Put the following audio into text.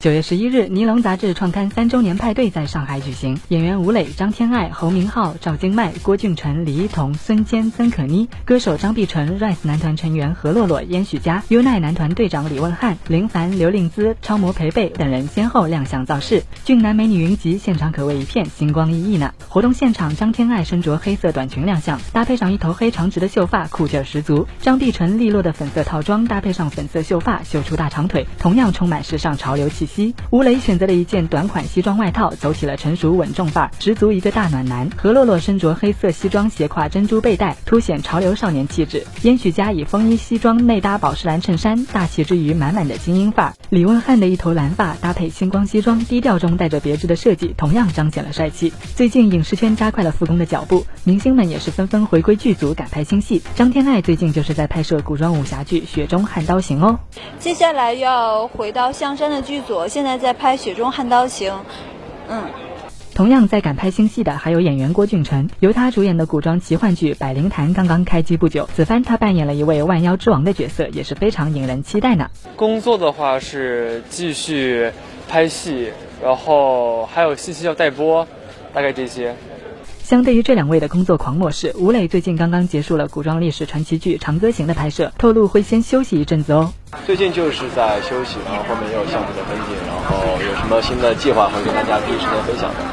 九月十一日，《尼龙》杂志创刊三周年派对在上海举行。演员吴磊、张天爱、侯明昊、赵今麦、郭俊辰、李一桐、孙坚、曾可妮，歌手张碧晨、Rise 男团成员何洛洛、燕许佳、优奈男团队长李问翰、林凡、刘令姿、超模裴贝等人先后亮相造势，俊男美女云集，现场可谓一片星光熠熠呢。活动现场，张天爱身着黑色短裙亮相，搭配上一头黑长直的秀发，酷劲十足；张碧晨利落的粉色套装，搭配上粉色秀发，秀出大长腿，同样充满时尚潮流气息。吴磊选择了一件短款西装外套，走起了成熟稳重范儿，十足一个大暖男。何洛洛身着黑色西装，斜挎珍珠背带，凸显潮流少年气质。燕许佳以风衣西装内搭宝石蓝衬衫，大气之余满满的精英范儿。李汶翰的一头蓝发搭配星光西装，低调中带着别致的设计，同样彰显了帅气。最近影视圈加快了复工的脚步，明星们也是纷纷回归剧组赶拍新戏。张天爱最近就是在拍摄古装武侠剧《雪中悍刀行》哦。接下来要回到象山的剧组。我现在在拍《雪中悍刀行》，嗯，同样在赶拍新戏的还有演员郭俊辰，由他主演的古装奇幻剧《百灵坛》刚刚开机不久，此番他扮演了一位万妖之王的角色，也是非常引人期待呢。工作的话是继续拍戏，然后还有信息要待播，大概这些。相对于这两位的工作狂模式，吴磊最近刚刚结束了古装历史传奇剧《长歌行》的拍摄，透露会先休息一阵子哦。最近就是在休息，然后后面也有项目的跟进，然后有什么新的计划会跟大家第一时间分享的。